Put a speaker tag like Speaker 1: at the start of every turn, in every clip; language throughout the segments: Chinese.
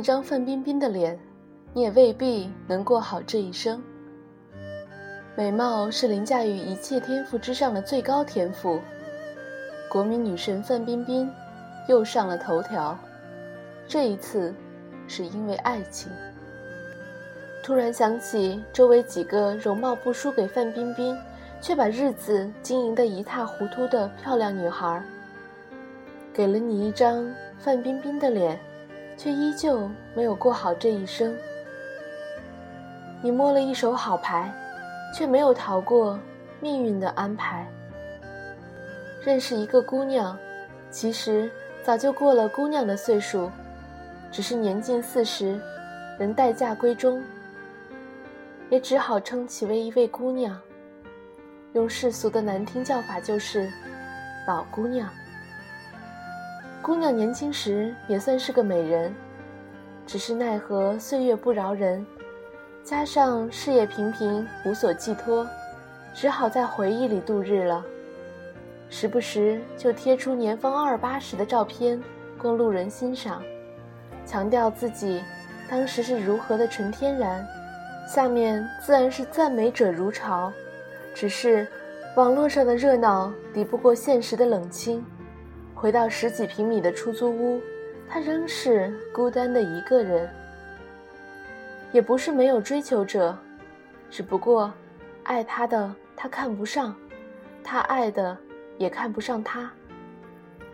Speaker 1: 一张范冰冰的脸，你也未必能过好这一生。美貌是凌驾于一切天赋之上的最高天赋。国民女神范冰冰又上了头条，这一次是因为爱情。突然想起周围几个容貌不输给范冰冰，却把日子经营得一塌糊涂的漂亮女孩，给了你一张范冰冰的脸，却依旧没有过好这一生。你摸了一手好牌。却没有逃过命运的安排。认识一个姑娘，其实早就过了姑娘的岁数，只是年近四十，仍待嫁闺中，也只好称其为一位姑娘。用世俗的难听叫法就是“老姑娘”。姑娘年轻时也算是个美人，只是奈何岁月不饶人。加上事业平平，无所寄托，只好在回忆里度日了。时不时就贴出年方二八时的照片，供路人欣赏，强调自己当时是如何的纯天然。下面自然是赞美者如潮，只是网络上的热闹抵不过现实的冷清。回到十几平米的出租屋，他仍是孤单的一个人。也不是没有追求者，只不过，爱他的他看不上，他爱的也看不上他。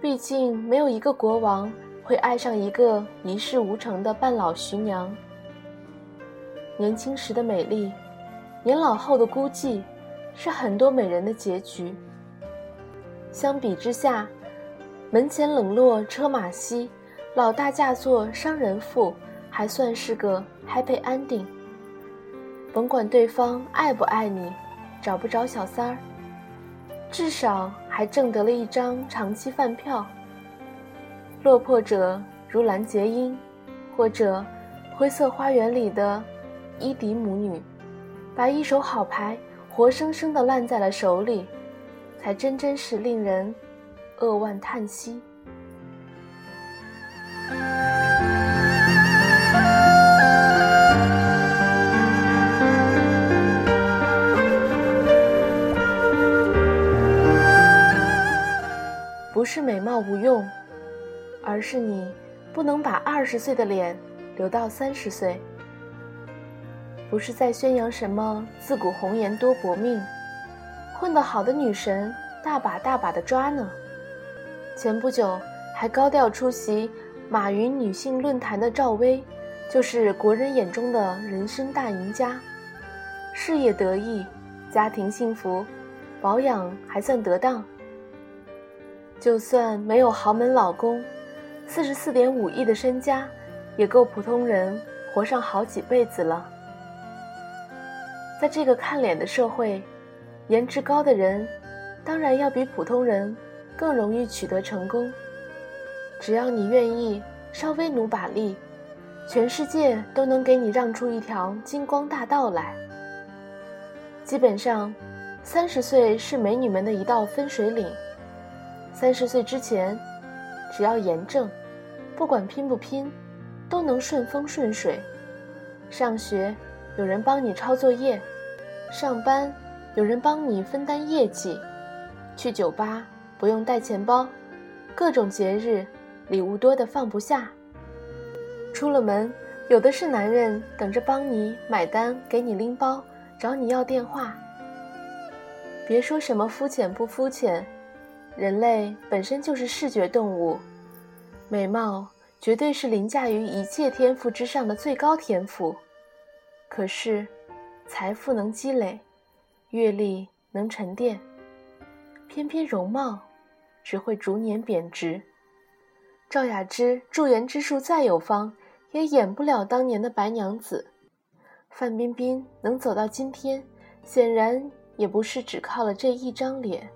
Speaker 1: 毕竟没有一个国王会爱上一个一事无成的半老徐娘。年轻时的美丽，年老后的孤寂，是很多美人的结局。相比之下，门前冷落车马稀，老大嫁作商人妇。还算是个 happy ending。甭管对方爱不爱你，找不着小三儿，至少还挣得了一张长期饭票。落魄者如蓝洁瑛，或者《灰色花园》里的伊迪母女，把一手好牌活生生的烂在了手里，才真真是令人扼腕叹息。不是美貌无用，而是你不能把二十岁的脸留到三十岁。不是在宣扬什么自古红颜多薄命，混得好的女神大把大把的抓呢。前不久还高调出席马云女性论坛的赵薇，就是国人眼中的人生大赢家，事业得意，家庭幸福，保养还算得当。就算没有豪门老公，四十四点五亿的身家，也够普通人活上好几辈子了。在这个看脸的社会，颜值高的人，当然要比普通人更容易取得成功。只要你愿意稍微努把力，全世界都能给你让出一条金光大道来。基本上，三十岁是美女们的一道分水岭。三十岁之前，只要严正，不管拼不拼，都能顺风顺水。上学有人帮你抄作业，上班有人帮你分担业绩，去酒吧不用带钱包，各种节日礼物多得放不下。出了门，有的是男人等着帮你买单，给你拎包，找你要电话。别说什么肤浅不肤浅。人类本身就是视觉动物，美貌绝对是凌驾于一切天赋之上的最高天赋。可是，财富能积累，阅历能沉淀，偏偏容貌只会逐年贬值。赵雅芝驻颜之术再有方，也演不了当年的白娘子。范冰冰能走到今天，显然也不是只靠了这一张脸。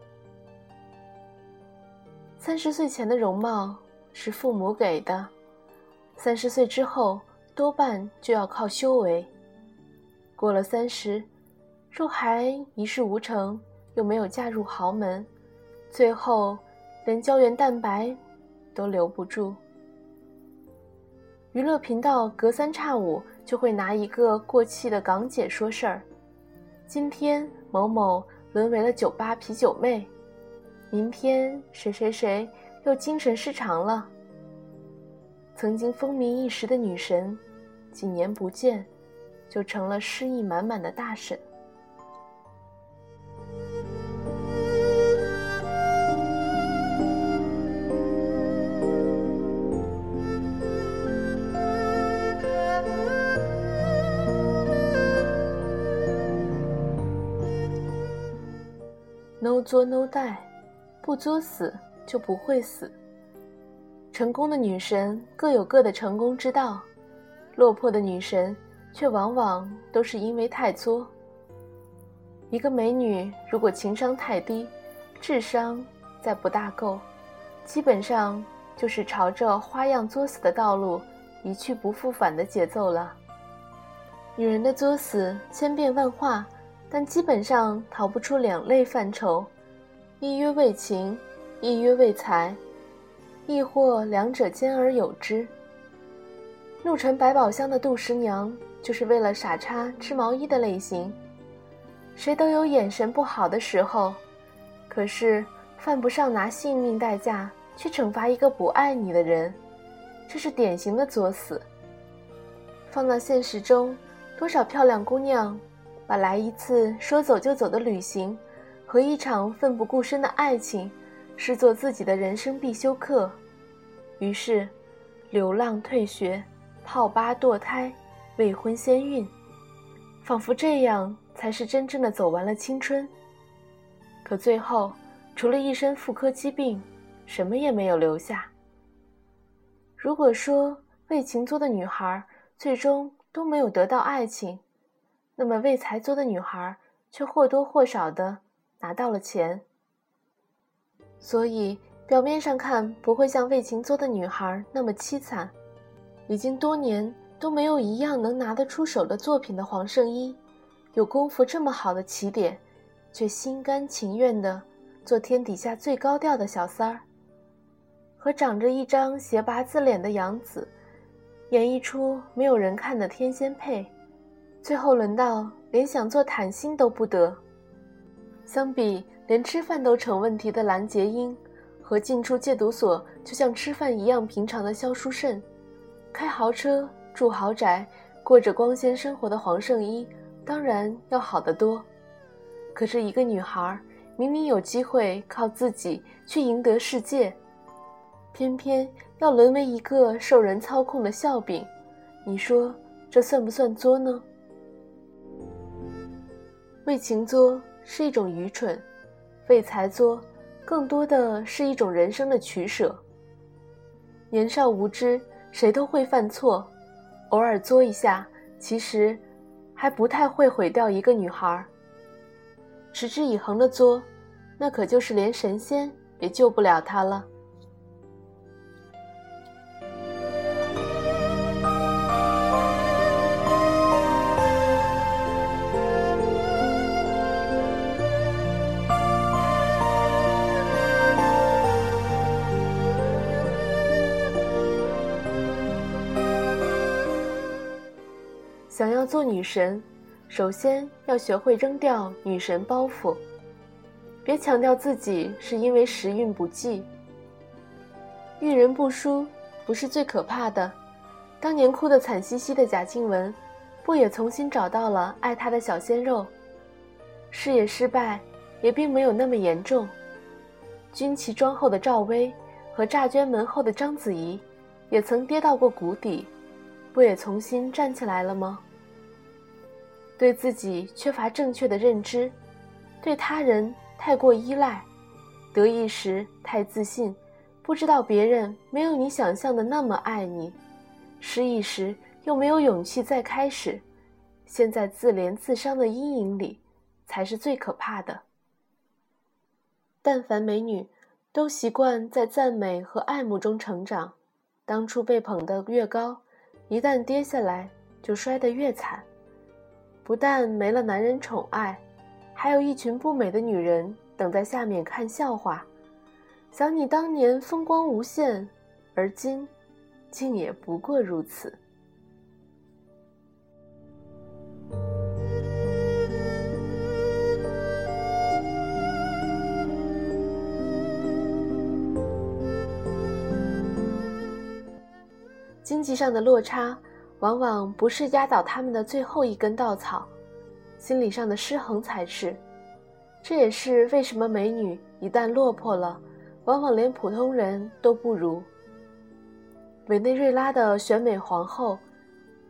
Speaker 1: 三十岁前的容貌是父母给的，三十岁之后多半就要靠修为。过了三十，若还一事无成，又没有嫁入豪门，最后连胶原蛋白都留不住。娱乐频道隔三差五就会拿一个过气的港姐说事儿。今天某某沦为了酒吧啤酒妹，明天谁谁谁又精神失常了。曾经风靡一时的女神，几年不见，就成了诗意满满的大婶。No 作 No die，不作死就不会死。成功的女神各有各的成功之道，落魄的女神却往往都是因为太作。一个美女如果情商太低，智商再不大够，基本上就是朝着花样作死的道路一去不复返的节奏了。女人的作死千变万化。但基本上逃不出两类范畴，一曰为情，一曰为财，亦或两者兼而有之。怒沉百宝箱的杜十娘就是为了傻叉织毛衣的类型。谁都有眼神不好的时候，可是犯不上拿性命代价去惩罚一个不爱你的人，这是典型的作死。放到现实中，多少漂亮姑娘。把来一次说走就走的旅行，和一场奋不顾身的爱情，视作自己的人生必修课，于是，流浪退学，泡吧堕胎，未婚先孕，仿佛这样才是真正的走完了青春。可最后，除了一身妇科疾病，什么也没有留下。如果说为情作的女孩最终都没有得到爱情，那么为财作的女孩，却或多或少的拿到了钱。所以表面上看不会像为情作的女孩那么凄惨。已经多年都没有一样能拿得出手的作品的黄圣依，有功夫这么好的起点，却心甘情愿的做天底下最高调的小三儿，和长着一张斜八字脸的杨紫，演绎出没有人看的天仙配。最后轮到连想做坦心都不得。相比连吃饭都成问题的蓝洁瑛，和进出戒毒所就像吃饭一样平常的萧淑慎，开豪车住豪宅，过着光鲜生活的黄圣依，当然要好得多。可是，一个女孩明明有机会靠自己去赢得世界，偏偏要沦为一个受人操控的笑柄，你说这算不算作呢？为情作是一种愚蠢，为财作更多的是一种人生的取舍。年少无知，谁都会犯错，偶尔作一下，其实还不太会毁掉一个女孩。持之以恒的作，那可就是连神仙也救不了她了。想要做女神，首先要学会扔掉女神包袱，别强调自己是因为时运不济。遇人不淑不是最可怕的，当年哭得惨兮兮的贾静雯，不也重新找到了爱她的小鲜肉？事业失败也并没有那么严重。军旗装后的赵薇和诈捐门后的章子怡，也曾跌到过谷底，不也重新站起来了吗？对自己缺乏正确的认知，对他人太过依赖，得意时太自信，不知道别人没有你想象的那么爱你；失意时又没有勇气再开始，陷在自怜自伤的阴影里，才是最可怕的。但凡美女，都习惯在赞美和爱慕中成长，当初被捧得越高，一旦跌下来，就摔得越惨。不但没了男人宠爱，还有一群不美的女人等在下面看笑话。想你当年风光无限，而今，
Speaker 2: 竟也不过如此。经济上的落差，往往不是压倒他们的最后一根稻草，心理上的失衡才是。这也是为什么美女一旦落魄了，往往连普通人都不如。委内瑞拉的选美皇后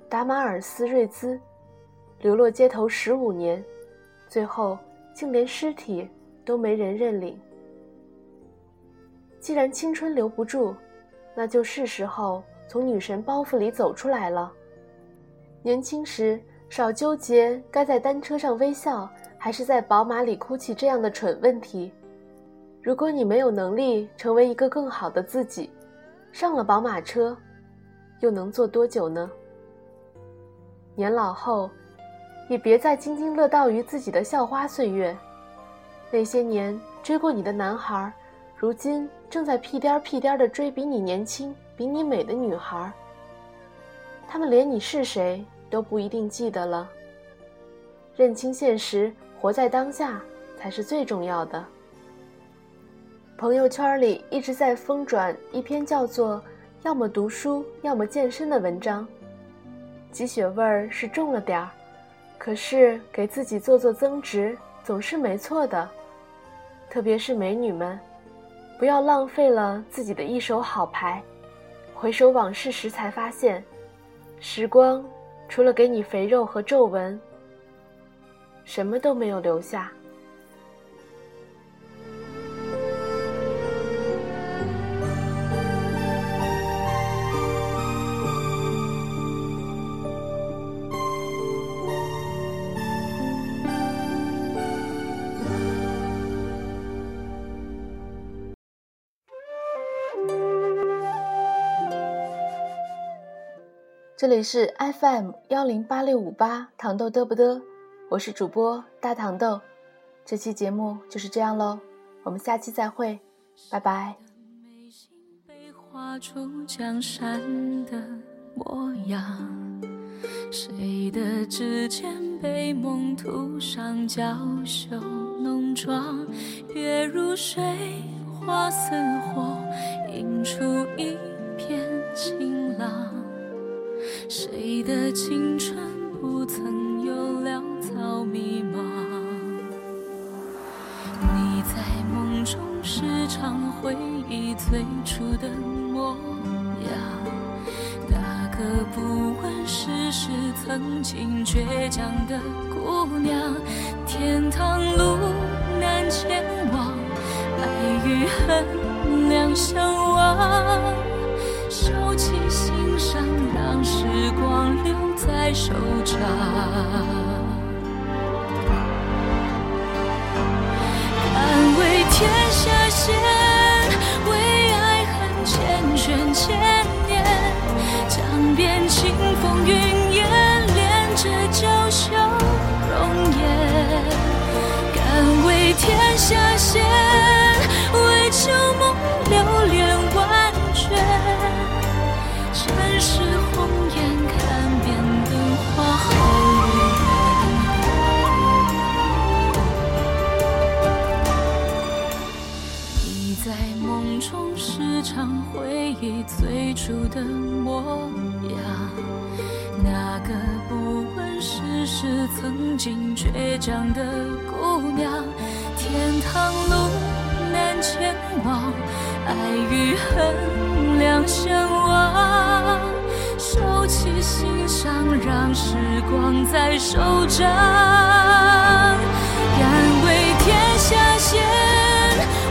Speaker 2: 达马尔斯瑞兹，流落街头十五年，最后竟连尸体都没人认领。既然青春留不住，那就是时候。从女神包袱里走出来了。年轻时少纠结该在单车上微笑还是在宝马里哭泣这样的蠢问题。如果你没有能力成为一个更好的自己，上了宝马车，又能坐多久呢？年老后，也别再津津乐道于自己的校花岁月。那些年追过你的男孩，如今正在屁颠儿屁颠儿地追比你年轻。比你美的女孩，他们连你是谁都不一定记得了。认清现实，活在当下才是最重要的。朋友圈里一直在疯转一篇叫做“要么读书，要么健身”的文章，鸡血味儿是重了点儿，可是给自己做做增值总是没错的。特别是美女们，不要浪费了自己的一手好牌。回首往事时，才发现，时光除了给你肥肉和皱纹，什么都没有留下。这里是 FM 幺零八六五八糖豆嘚不嘚，我是主播大糖豆，这期节目就是这样喽，我们下期再会，拜拜。谁的指尖被梦涂上娇羞浓妆？月如水，花似火，映出一片晴朗。谁的青春不曾有潦草迷茫？你在梦中时常回忆最初的模样，那个不问世事、曾经倔强的姑娘。天堂路难前往，爱与恨两相望。收起心伤，让时光留在手掌。敢为天下先，为爱恨缱绻千年。江边清风云烟，连着娇羞容颜。敢为天下先，为旧梦留回忆最初的模样，那个不问世事、曾经倔强的姑娘。天堂路难前往，爱与恨两相望。收起心伤，让时光在手掌。敢为天下先，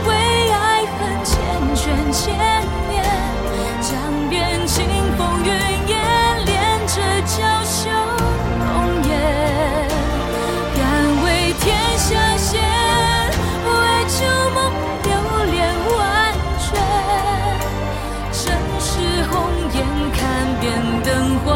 Speaker 2: 为爱恨缱绻牵。红颜看遍灯火